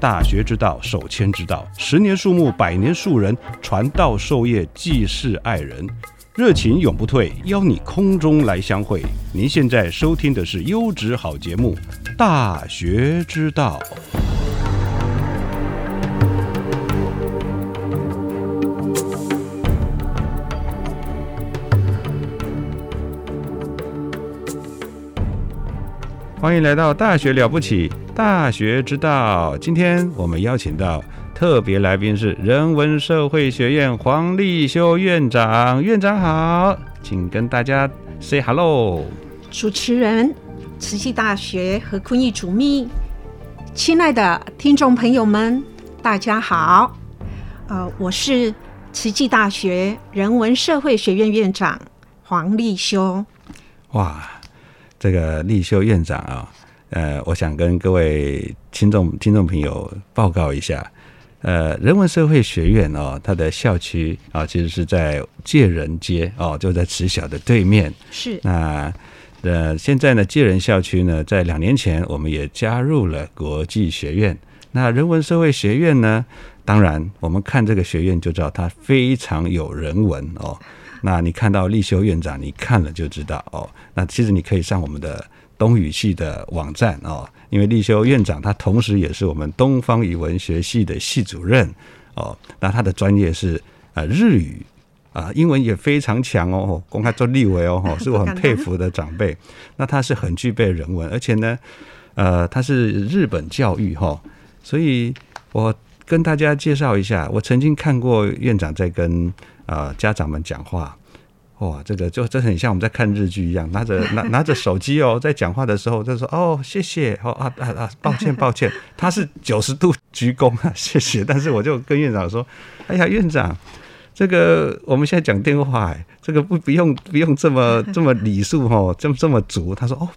大学之道，守谦之道。十年树木，百年树人，传道授业，济世爱人，热情永不退。邀你空中来相会。您现在收听的是优质好节目《大学之道》。欢迎来到《大学了不起》。大学之道，今天我们邀请到特别来宾是人文社会学院黄立修院长。院长好，请跟大家 say hello。主持人，慈济大学和坤义主秘，亲爱的听众朋友们，大家好。呃，我是慈济大学人文社会学院院长黄立修。哇，这个立修院长啊。呃，我想跟各位听众听众朋友报告一下，呃，人文社会学院哦，它的校区啊，其实是在介仁街哦，就在慈小的对面。是。那呃，现在呢，介仁校区呢，在两年前我们也加入了国际学院。那人文社会学院呢，当然我们看这个学院就知道它非常有人文哦。那你看到立修院长，你看了就知道哦。那其实你可以上我们的。东语系的网站哦，因为立修院长他同时也是我们东方语文学系的系主任哦，那他的专业是呃日语啊，英文也非常强哦，公开做立委 哦，是我很佩服的长辈。那他是很具备人文，而且呢，呃，他是日本教育哈，所以我跟大家介绍一下，我曾经看过院长在跟呃家长们讲话。哇，这个就真很像我们在看日剧一样，拿着拿拿着手机哦，在讲话的时候就说哦谢谢哦啊啊啊抱歉抱歉，他是九十度鞠躬啊谢谢，但是我就跟院长说，哎呀院长，这个我们现在讲电话，这个不不用不用这么这么礼数哦，这么这么足，他说哦。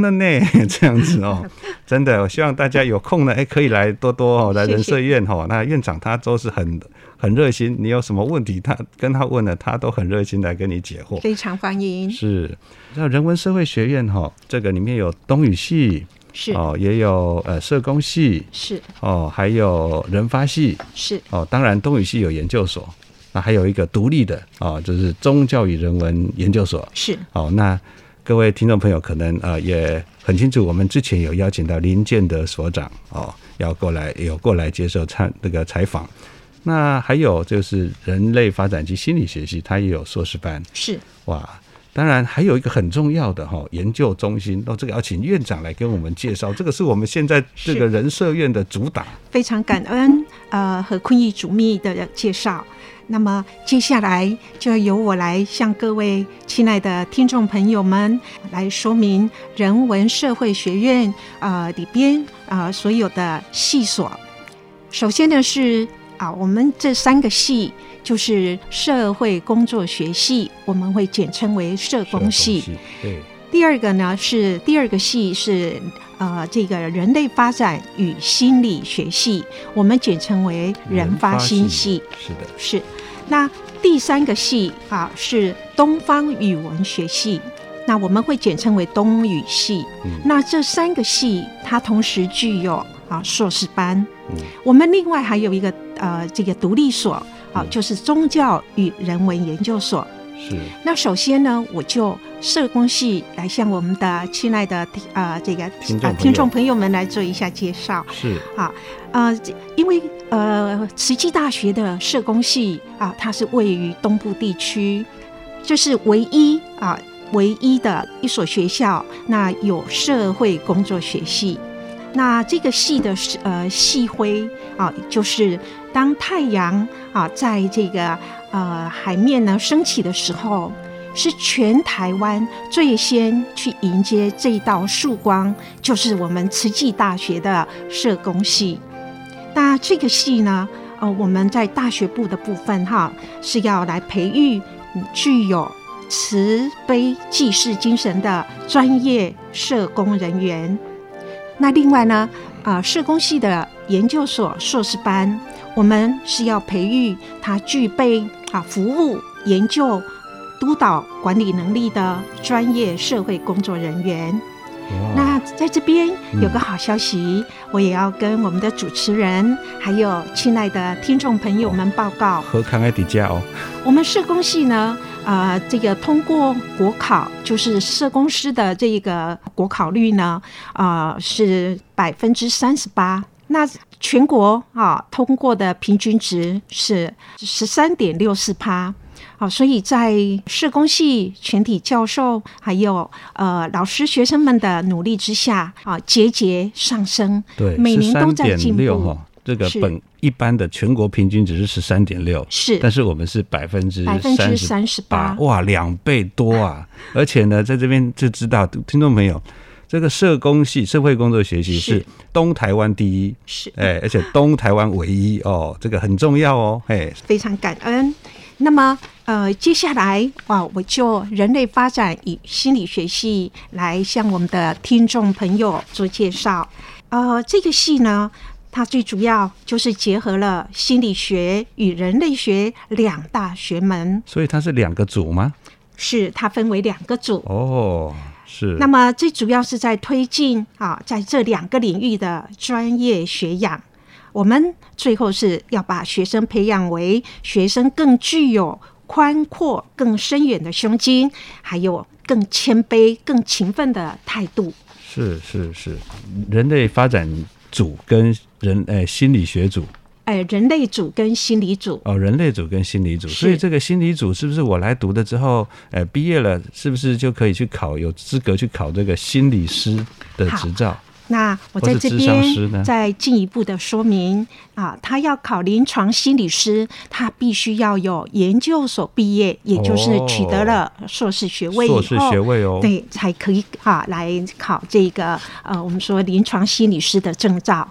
的呢，这样子哦，真的，我希望大家有空呢，哎，可以来多多哦，来人社院哦。那院长他都是很很热心，你有什么问题，他跟他问了，他都很热心来跟你解惑，非常欢迎。是，那人文社会学院哈，这个里面有东语系，是哦，也有呃社工系，是哦，还有人发系，是哦，当然东语系有研究所，那还有一个独立的哦，就是宗教与人文研究所，是哦，那。各位听众朋友可能啊也很清楚，我们之前有邀请到林建德所长哦，要过来有过来接受参那个采访。那还有就是人类发展及心理学系，他也有硕士班。是哇，当然还有一个很重要的哈研究中心，那这个要请院长来跟我们介绍。这个是我们现在这个人社院的主打。非常感恩呃和坤义主秘的介绍。那么接下来就由我来向各位亲爱的听众朋友们来说明人文社会学院啊里边啊所有的系所。首先呢是啊我们这三个系就是社会工作学系，我们会简称为社工系。对。第二个呢是第二个系是呃这个人类发展与心理学系，我们简称为人发心系。是的，是。那第三个系啊是东方语文学系，那我们会简称为东语系。那这三个系它同时具有啊硕士班。我们另外还有一个呃这个独立所啊，就是宗教与人文研究所。是。那首先呢，我就社工系来向我们的亲爱的呃这个呃听众朋友们来做一下介绍。是啊，呃，因为呃慈济大学的社工系啊，它是位于东部地区，这是唯一啊唯一的一所学校，那有社会工作学系。那这个系的呃系徽啊，就是当太阳啊在这个呃海面呢升起的时候，是全台湾最先去迎接这一道曙光，就是我们慈济大学的社工系。那这个系呢，呃，我们在大学部的部分哈，是要来培育具有慈悲济世精神的专业社工人员。那另外呢，啊，社工系的研究所硕士班，我们是要培育他具备啊服务、研究、督导、管理能力的专业社会工作人员。那在这边有个好消息，我也要跟我们的主持人还有亲爱的听众朋友们报告。何康爱迪加哦，我们社工系呢，呃，这个通过国考，就是社工师的这个国考率呢，啊，是百分之三十八。那全国啊，通过的平均值是十三点六四趴。好，所以在社工系全体教授还有呃老师学生们的努力之下，啊节节上升，对，每年都在进步哈。这个本一般的全国平均值是十三点六，是，但是我们是百分之百分之三十八，哇，两倍多啊！而且呢，在这边就知道听众朋友，这个社工系社会工作学习是东台湾第一，是，哎，而且东台湾唯一哦，这个很重要哦，哎，非常感恩。那么，呃，接下来啊，我就人类发展与心理学系来向我们的听众朋友做介绍。呃，这个系呢，它最主要就是结合了心理学与人类学两大学门。所以它是两个组吗？是，它分为两个组。哦，是。那么最主要是在推进啊，在这两个领域的专业学养。我们最后是要把学生培养为学生更具有宽阔、更深远的胸襟，还有更谦卑、更勤奋的态度。是是是，人类发展组跟人诶心理学组，哎，人类组跟心理组。哦，人类组跟心理组，所以这个心理组是不是我来读了之后，呃，毕业了是不是就可以去考，有资格去考这个心理师的执照？那我在这边再进一步的说明啊，他要考临床心理师，他必须要有研究所毕业，也就是取得了硕士学位硕士学位哦，对，才可以啊来考这个呃，我们说临床心理师的证照。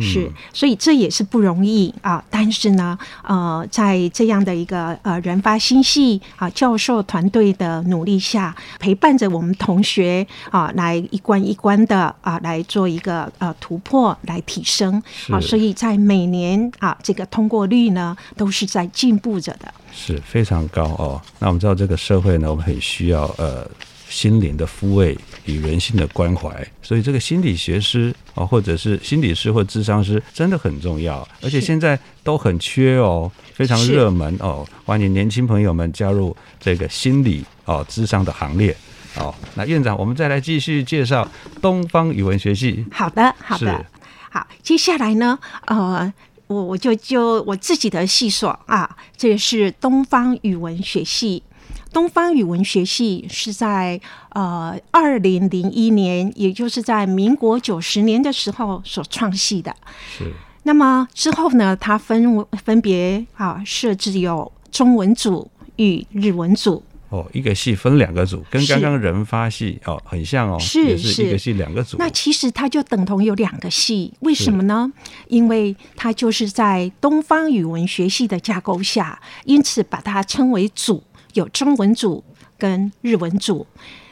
是，所以这也是不容易啊。但是呢，呃，在这样的一个呃人发心系啊教授团队的努力下，陪伴着我们同学啊，来一关一关的啊来做一个呃突破，来提升啊。所以在每年啊这个通过率呢，都是在进步着的，是非常高哦。那我们知道这个社会呢，我们很需要呃。心灵的抚慰与人性的关怀，所以这个心理学师啊，或者是心理师或智商师，真的很重要，而且现在都很缺哦，非常热门哦，欢迎年轻朋友们加入这个心理哦智商的行列哦。那院长，我们再来继续介绍东方语文学系。好的，好的，好，接下来呢，呃，我我就就我自己的系所啊，这是东方语文学系。东方语文学系是在呃二零零一年，也就是在民国九十年的时候所创系的。是。那么之后呢，它分分别啊设置有中文组与日文组。哦，一个系分两个组，跟刚刚人发系哦很像哦，是是一个系两个组。那其实它就等同有两个系，为什么呢？因为它就是在东方语文学系的架构下，因此把它称为组。有中文组跟日文组，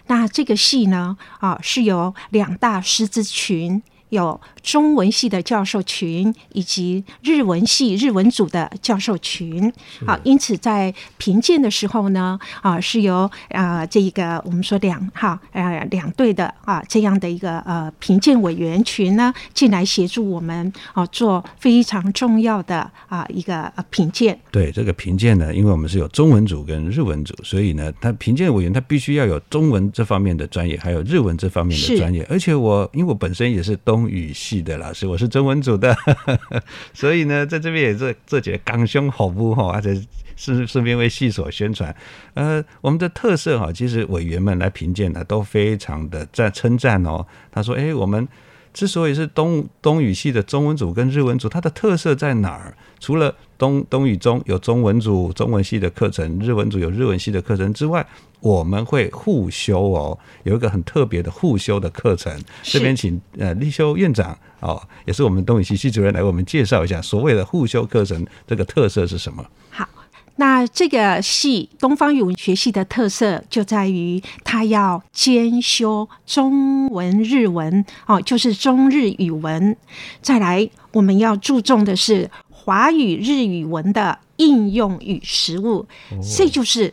那这个系呢啊是由两大师资群，有中文系的教授群，以及日文系日文组的教授群。好，因此在评鉴的时候呢，啊，是由啊这一个我们说两哈呃两队的啊这样的一个呃评鉴委员群呢进来协助我们啊做非常重要的啊一个呃评鉴。对这个评鉴呢，因为我们是有中文组跟日文组，所以呢，他评鉴委员他必须要有中文这方面的专业，还有日文这方面的专业。而且我因为我本身也是东语系的老师，我是中文组的，所以呢，在这边也是这节刚胸好不哈，而且顺顺便为系所宣传。呃，我们的特色哈，其实委员们来评鉴呢，都非常的赞称赞哦。他说：“哎，我们。”之所以是东东语系的中文组跟日文组，它的特色在哪儿？除了东东语中有中文组中文系的课程，日文组有日文系的课程之外，我们会互修哦，有一个很特别的互修的课程。这边请呃立修院长哦，也是我们东语系系主任来为我们介绍一下所谓的互修课程这个特色是什么。好。那这个系东方语文学系的特色就在于，它要兼修中文、日文，哦，就是中日语文。再来，我们要注重的是华语日语文的应用与实务，这就是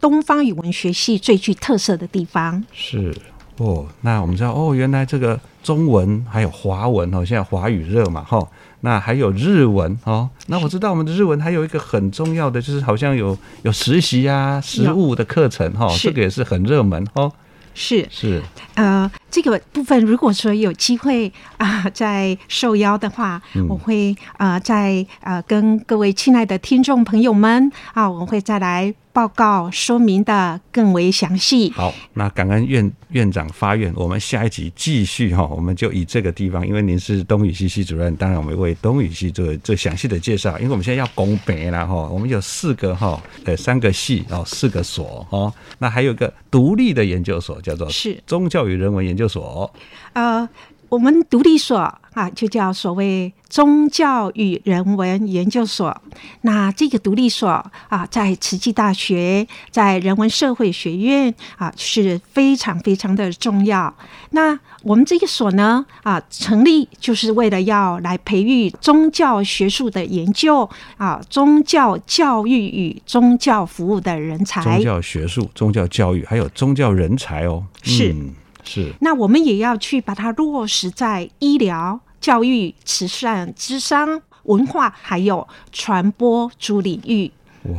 东方语文学系最具特色的地方。是哦，那我们知道哦，原来这个中文还有华文哦，现在华语热嘛，哈。那还有日文哦，那我知道我们的日文还有一个很重要的，就是好像有有实习啊、实务的课程哈，这个也是很热门哦。是。是，呃，这个部分如果说有机会啊，在受邀的话，我会啊，在呃跟各位亲爱的听众朋友们啊，我会再来报告说明的更为详细。好，那感恩院院长发愿，我们下一集继续哈，我们就以这个地方，因为您是东语系系主任，当然我们为东语系做最详细的介绍，因为我们现在要拱北了哈，我们有四个哈，呃，三个系哦，四个所哦，那还有个独立的研究所。叫做是宗教与人文研究所。呃，我们独立所啊，就叫所谓宗教与人文研究所。那这个独立所啊，在慈济大学，在人文社会学院啊，是非常非常的重要。那我们这个所呢啊，成立就是为了要来培育宗教学术的研究啊，宗教教育与宗教服务的人才。宗教学术、宗教教育，还有宗教人才哦。是是。那我们也要去把它落实在医疗、教育、慈善、智商、文化，还有传播诸领域。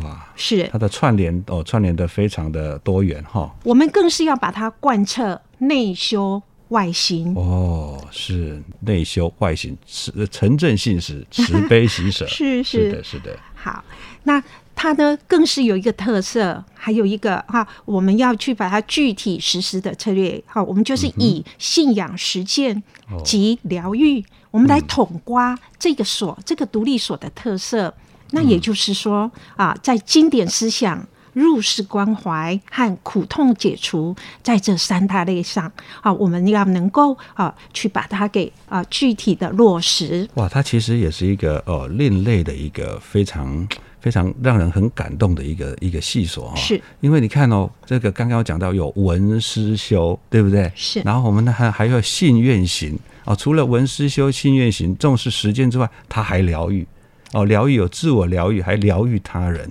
哇，是它的串联哦，串联的非常的多元哈。我们更是要把它贯彻内修。外形哦，是内修外形，慈诚正信实，慈悲喜舍，是是的，是的。好，那它呢，更是有一个特色，还有一个哈，我们要去把它具体实施的策略。好，我们就是以信仰实践及疗愈，我们来统刮这个所这个独立所的特色。那也就是说啊，在经典思想。入世关怀和苦痛解除，在这三大类上啊，我们要能够啊，去把它给啊具体的落实。哇，它其实也是一个哦另类的一个非常非常让人很感动的一个一个细所哈。是，因为你看哦，这个刚刚讲到有文思修，对不对？是。然后我们呢还还有信愿行哦，除了文思修、信愿行重视实践之外，他还疗愈哦，疗愈有自我疗愈，还疗愈他人。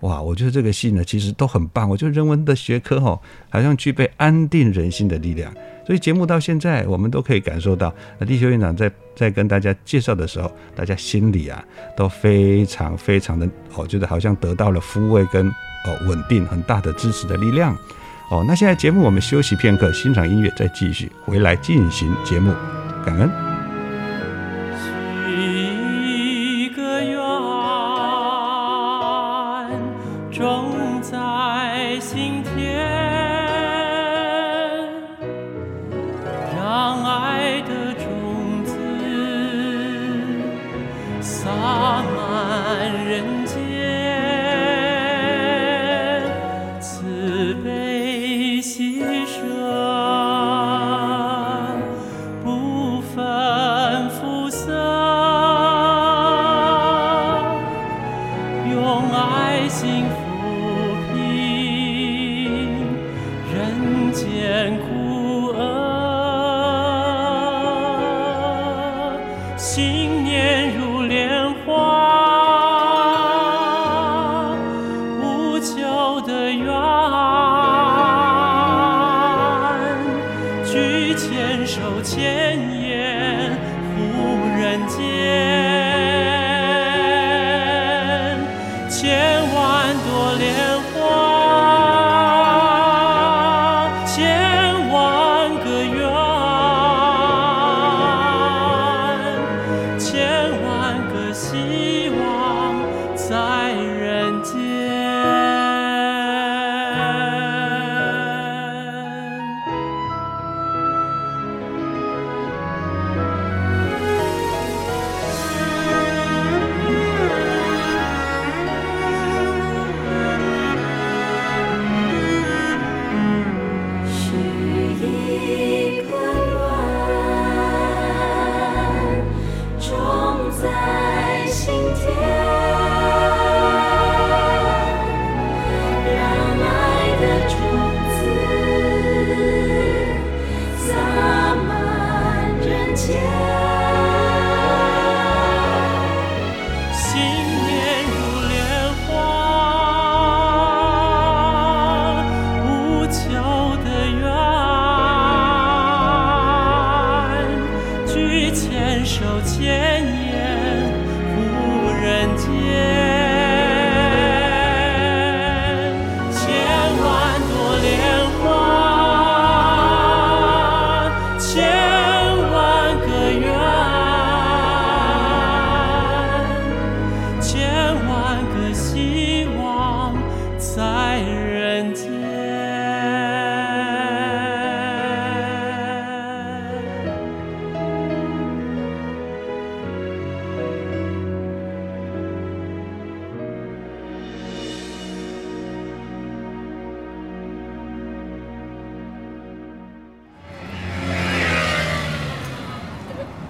哇，我觉得这个戏呢，其实都很棒。我觉得人文的学科哈，好像具备安定人心的力量。所以节目到现在，我们都可以感受到，那地球院长在在跟大家介绍的时候，大家心里啊都非常非常的，我觉得好像得到了抚慰跟哦稳定很大的支持的力量。哦，那现在节目我们休息片刻，欣赏音乐，再继续回来进行节目。感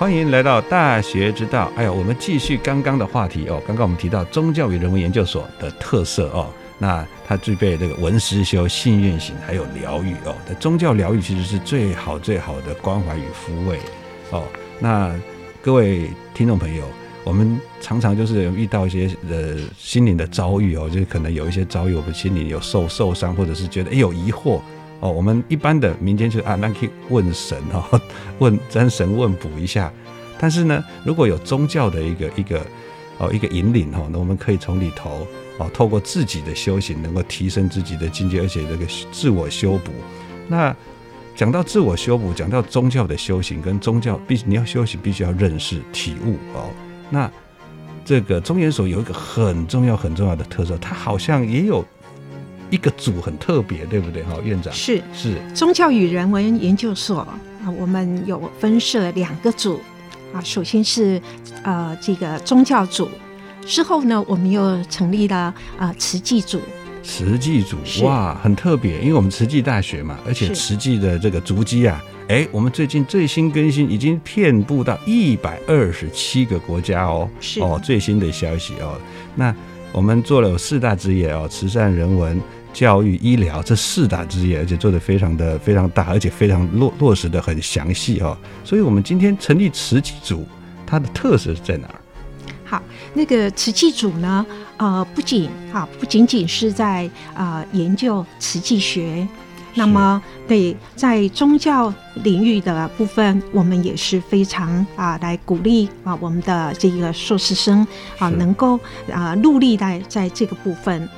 欢迎来到大学之道。哎呀，我们继续刚刚的话题哦。刚刚我们提到宗教与人文研究所的特色哦，那它具备这个文思修、信愿行，还有疗愈哦。的宗教疗愈其实是最好最好的关怀与抚慰哦。那各位听众朋友，我们常常就是遇到一些呃心灵的遭遇哦，就是可能有一些遭遇，我们心里有受受伤，或者是觉得哎有疑惑。哦，我们一般的民间就是啊，那可以问神哦，问真神问卜一下。但是呢，如果有宗教的一个一个哦一个引领哦，那我们可以从里头哦，透过自己的修行，能够提升自己的境界，而且这个自我修补。那讲到自我修补，讲到宗教的修行跟宗教，必你要修行，必须要认识体悟哦。那这个中研所有一个很重要很重要的特色，它好像也有。一个组很特别，对不对？哈，院长是是宗教与人文研究所啊，我们有分设两个组啊，首先是呃这个宗教组，之后呢，我们又成立了啊慈济组。慈济组哇，很特别，因为我们慈济大学嘛，而且慈济的这个足迹啊，哎，我们最近最新更新，已经遍布到一百二十七个国家哦，是哦，最新的消息哦，那我们做了四大职业哦，慈善、人文。教育、医疗这四大职业，而且做得非常的非常大，而且非常落落实的很详细哦。所以，我们今天成立慈济组，它的特色是在哪儿？好，那个慈济组呢，呃，不仅啊，不仅仅是在啊研究慈济学，那么对在宗教领域的部分，我们也是非常啊来鼓励啊我们的这个硕士生啊能够啊努力在在这个部分，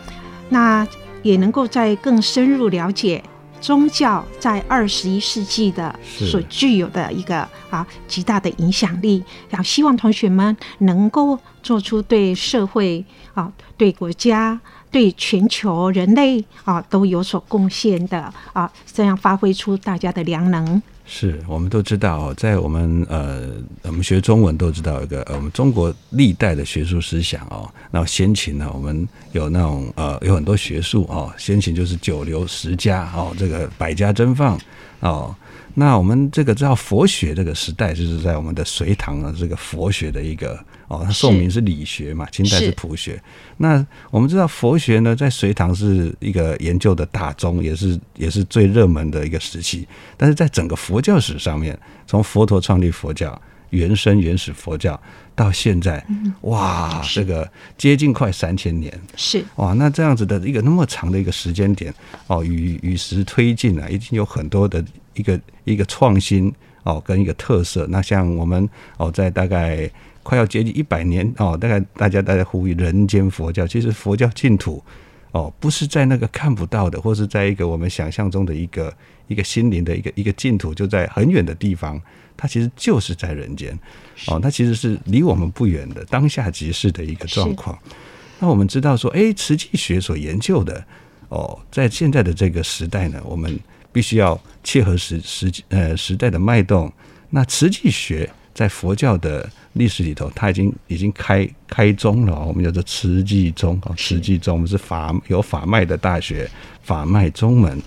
那。也能够在更深入了解宗教在二十一世纪的所具有的一个啊极大的影响力，然后希望同学们能够做出对社会啊、对国家、对全球人类啊都有所贡献的啊，这样发挥出大家的良能。是我们都知道哦，在我们呃，我们学中文都知道一个呃，我们中国历代的学术思想哦，那先秦呢，我们有那种呃，有很多学术哦，先秦就是九流十家哦，这个百家争放哦。那我们这个知道佛学这个时代，就是在我们的隋唐啊这个佛学的一个哦，它宋明是理学嘛，清代是是。朴学。那我们知道佛学呢，在隋唐是一个研究的大宗，也是也是最热门的一个时期。但是在整个佛教史上面，从佛陀创立佛教、原生原始佛教到现在，哇，这个接近快三千年，是。哇，那这样子的一个那么长的一个时间点哦，与与时推进啊，已经有很多的一个一个创新哦，跟一个特色。那像我们哦，在大概快要接近一百年哦，大概大家大家呼吁人间佛教，其实佛教净土哦，不是在那个看不到的，或是在一个我们想象中的一个一个心灵的一个一个净土，就在很远的地方，它其实就是在人间哦，它其实是离我们不远的当下即是的一个状况。那我们知道说，哎，慈济学所研究的哦，在现在的这个时代呢，我们必须要切合时时呃时代的脉动。那慈济学在佛教的历史里头，它已经已经开开宗了哦，我们叫做慈济宗啊，慈济宗我们是法有法脉的大学，法脉宗门。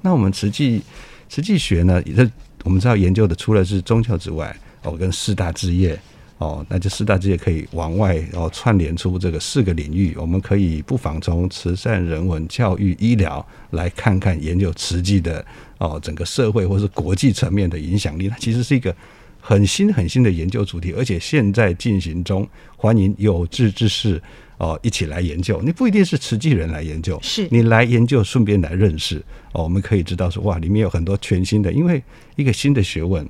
那我们慈济慈济学呢，也是我们知道研究的除了是宗教之外，哦，跟四大置业。哦，那这四大置业可以往外哦串联出这个四个领域，我们可以不妨从慈善、人文、教育、医疗来看看研究慈济的哦整个社会或是国际层面的影响力。它其实是一个很新很新的研究主题，而且现在进行中，欢迎有志之士哦一起来研究。你不一定是慈济人来研究，是你来研究，顺便来认识哦。我们可以知道说，哇，里面有很多全新的，因为一个新的学问。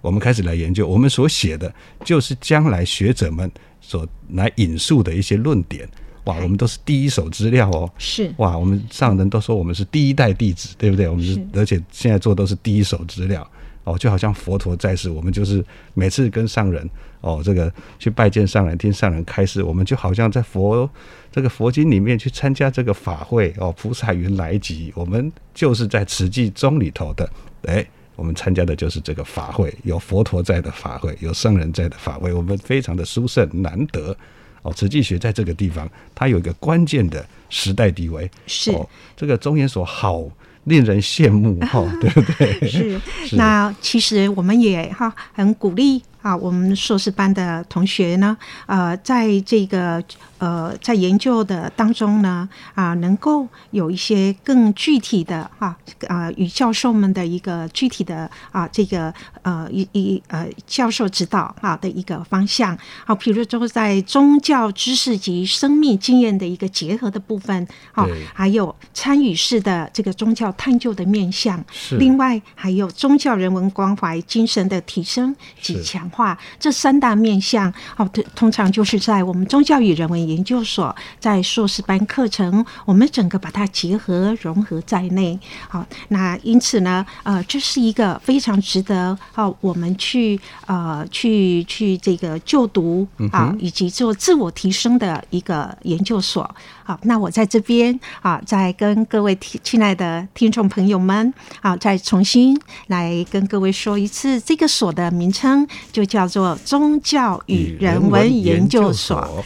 我们开始来研究，我们所写的就是将来学者们所来引述的一些论点。哇，我们都是第一手资料哦。是哇，我们上人都说我们是第一代弟子，对不对？我们而且现在做都是第一手资料哦，就好像佛陀在世，我们就是每次跟上人哦，这个去拜见上人，听上人开示，我们就好像在佛这个佛经里面去参加这个法会哦，菩萨云来集，我们就是在慈济宗里头的，哎。我们参加的就是这个法会，有佛陀在的法会，有圣人在的法会，我们非常的殊胜难得哦。慈济学在这个地方，它有一个关键的时代地位，是哦、这个中研所好令人羡慕哈、哦，对不对？是，那其实我们也哈很鼓励啊，我们硕士班的同学呢，呃，在这个呃在研究的当中呢，啊，能够有一些更具体的哈啊与教授们的一个具体的啊这个呃一一呃教授指导啊的一个方向，好，比如说在宗教知识及生命经验的一个结合的部分，好对，还有参与式的这个宗教探究的面向，是。另外还有宗教人文关怀精神的提升及强化，这三大面向，哦，通通常就是在我们宗教与人文研究所在硕士班课程，我们整个把它结合融合在内。好，那因此呢，呃，这是一个非常值得哦我们去呃去去这个就读啊嗯，以及做自我提升的一个研究所。好，那我在这边啊，再跟各位听亲爱的听众朋友们啊，再重新来跟各位说一次，这个所的名称就叫做宗教与人文研究所。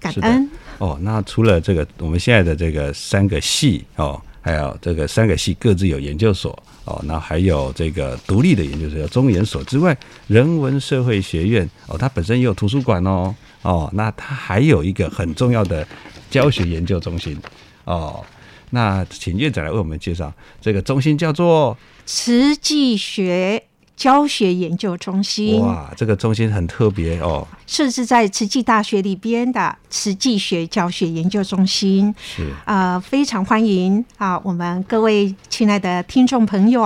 感恩。哦，那除了这个我们现在的这个三个系哦，还有这个三个系各自有研究所哦，那还有这个独立的研究所叫中研所之外，人文社会学院哦，它本身也有图书馆哦哦，那它还有一个很重要的教学研究中心哦。那请院长来为我们介绍这个中心叫做慈济学教学研究中心，哇，这个中心很特别哦，设置在慈济大学里边的慈济学教学研究中心。是呃，非常欢迎啊，我们各位亲爱的听众朋友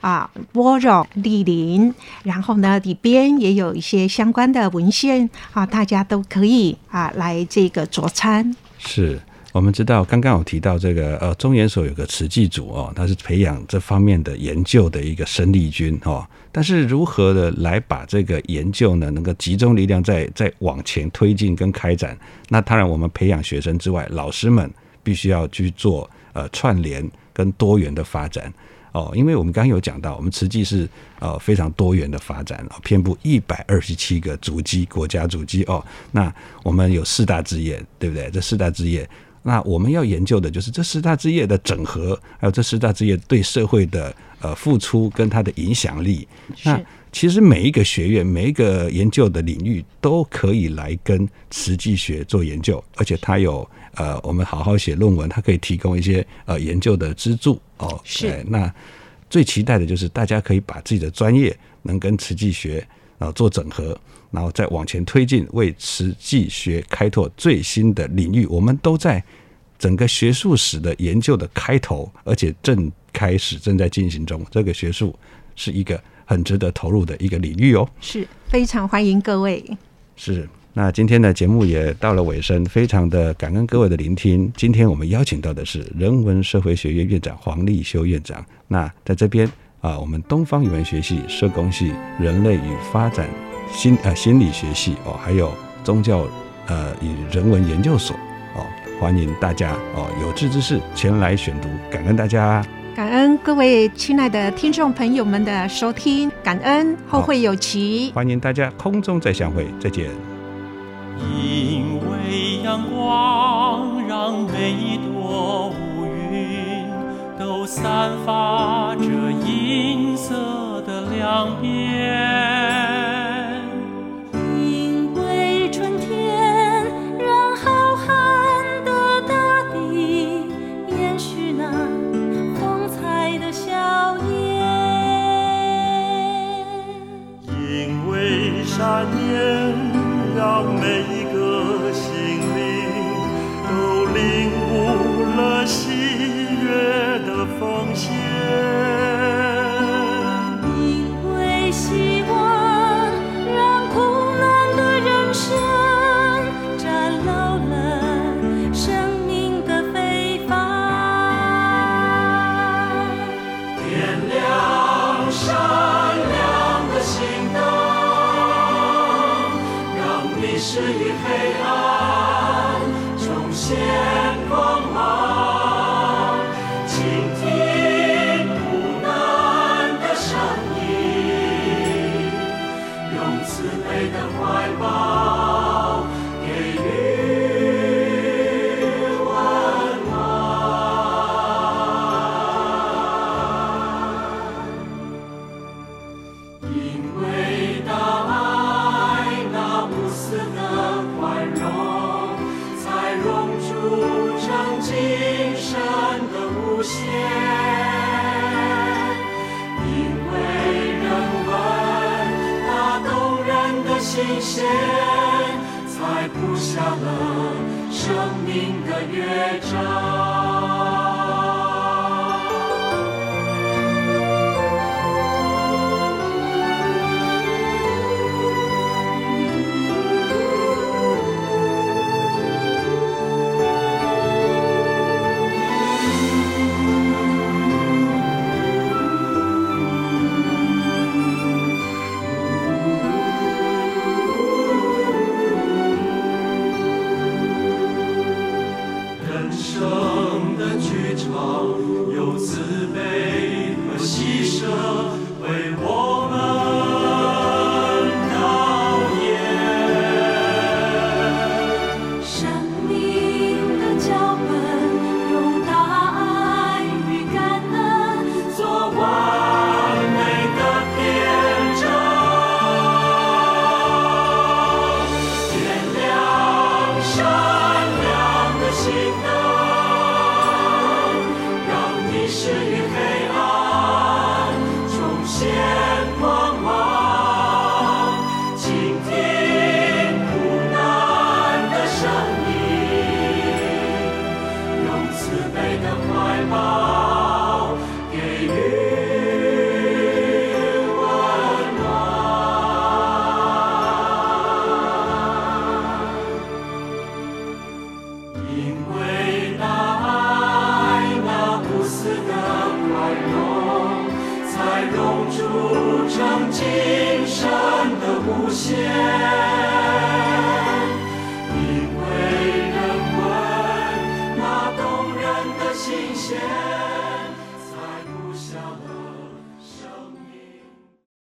啊，波荣莅临，然后呢，里边也有一些相关的文献啊，大家都可以啊来这个佐餐。是。我们知道，刚刚有提到这个呃，中研所有个慈济组哦，它是培养这方面的研究的一个生力军哦。但是如何的来把这个研究呢，能够集中力量再再往前推进跟开展？那当然，我们培养学生之外，老师们必须要去做呃串联跟多元的发展哦。因为我们刚刚有讲到，我们慈济是呃非常多元的发展哦，遍布一百二十七个主机国家主机哦。那我们有四大志业，对不对？这四大志业。那我们要研究的就是这十大职业的整合，还有这十大职业对社会的呃付出跟它的影响力。那其实每一个学院、每一个研究的领域都可以来跟慈济学做研究，而且它有呃，我们好好写论文，它可以提供一些呃研究的资助哦。是。那最期待的就是大家可以把自己的专业能跟慈济学啊做整合。然后再往前推进，为慈济学开拓最新的领域。我们都在整个学术史的研究的开头，而且正开始正在进行中。这个学术是一个很值得投入的一个领域哦。是非常欢迎各位。是，那今天的节目也到了尾声，非常的感恩各位的聆听。今天我们邀请到的是人文社会学院院长黄立修院长。那在这边啊，我们东方语文学系社工系人类与发展。心呃心理学系哦，还有宗教呃与人文研究所哦，欢迎大家哦有志之士前来选读，感恩大家，感恩各位亲爱的听众朋友们的收听，感恩后会有期，欢迎大家空中再相会，再见。因为阳光让每一朵乌云都散发着银色的两边。与黑暗重现。